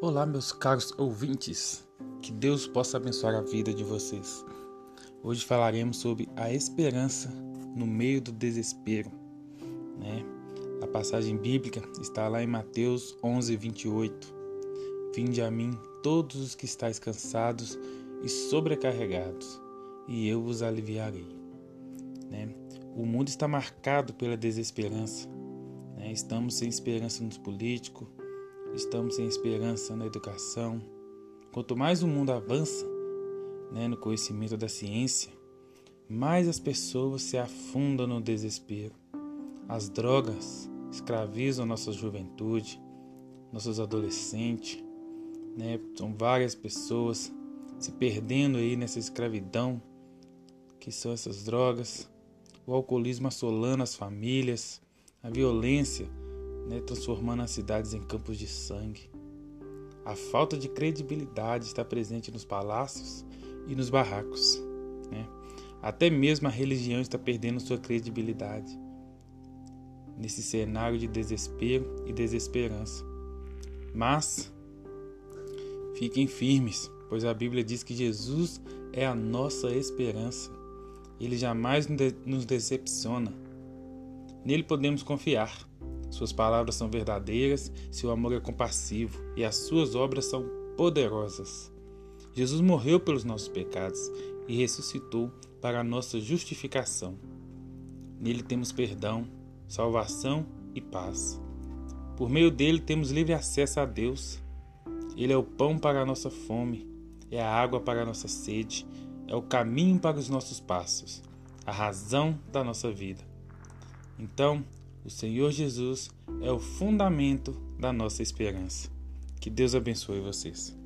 Olá, meus caros ouvintes. Que Deus possa abençoar a vida de vocês. Hoje falaremos sobre a esperança no meio do desespero. Né? A passagem bíblica está lá em Mateus 11, 28. Vinde a mim todos os que estáis cansados e sobrecarregados, e eu vos aliviarei. Né? O mundo está marcado pela desesperança. Né? Estamos sem esperança nos políticos, estamos sem esperança na educação. Quanto mais o mundo avança né, no conhecimento da ciência, mais as pessoas se afundam no desespero. As drogas escravizam nossa juventude, nossos adolescentes, né? São várias pessoas se perdendo aí nessa escravidão que são essas drogas, o alcoolismo assolando as famílias, a violência né, transformando as cidades em campos de sangue. A falta de credibilidade está presente nos palácios e nos barracos. Né? Até mesmo a religião está perdendo sua credibilidade nesse cenário de desespero e desesperança. Mas fiquem firmes, pois a Bíblia diz que Jesus é a nossa esperança. Ele jamais nos decepciona. Nele podemos confiar. Suas palavras são verdadeiras, seu amor é compassivo e as suas obras são poderosas. Jesus morreu pelos nossos pecados e ressuscitou para a nossa justificação. Nele temos perdão, salvação e paz. Por meio dele temos livre acesso a Deus. Ele é o pão para a nossa fome, é a água para a nossa sede, é o caminho para os nossos passos, a razão da nossa vida. Então, o Senhor Jesus é o fundamento da nossa esperança. Que Deus abençoe vocês.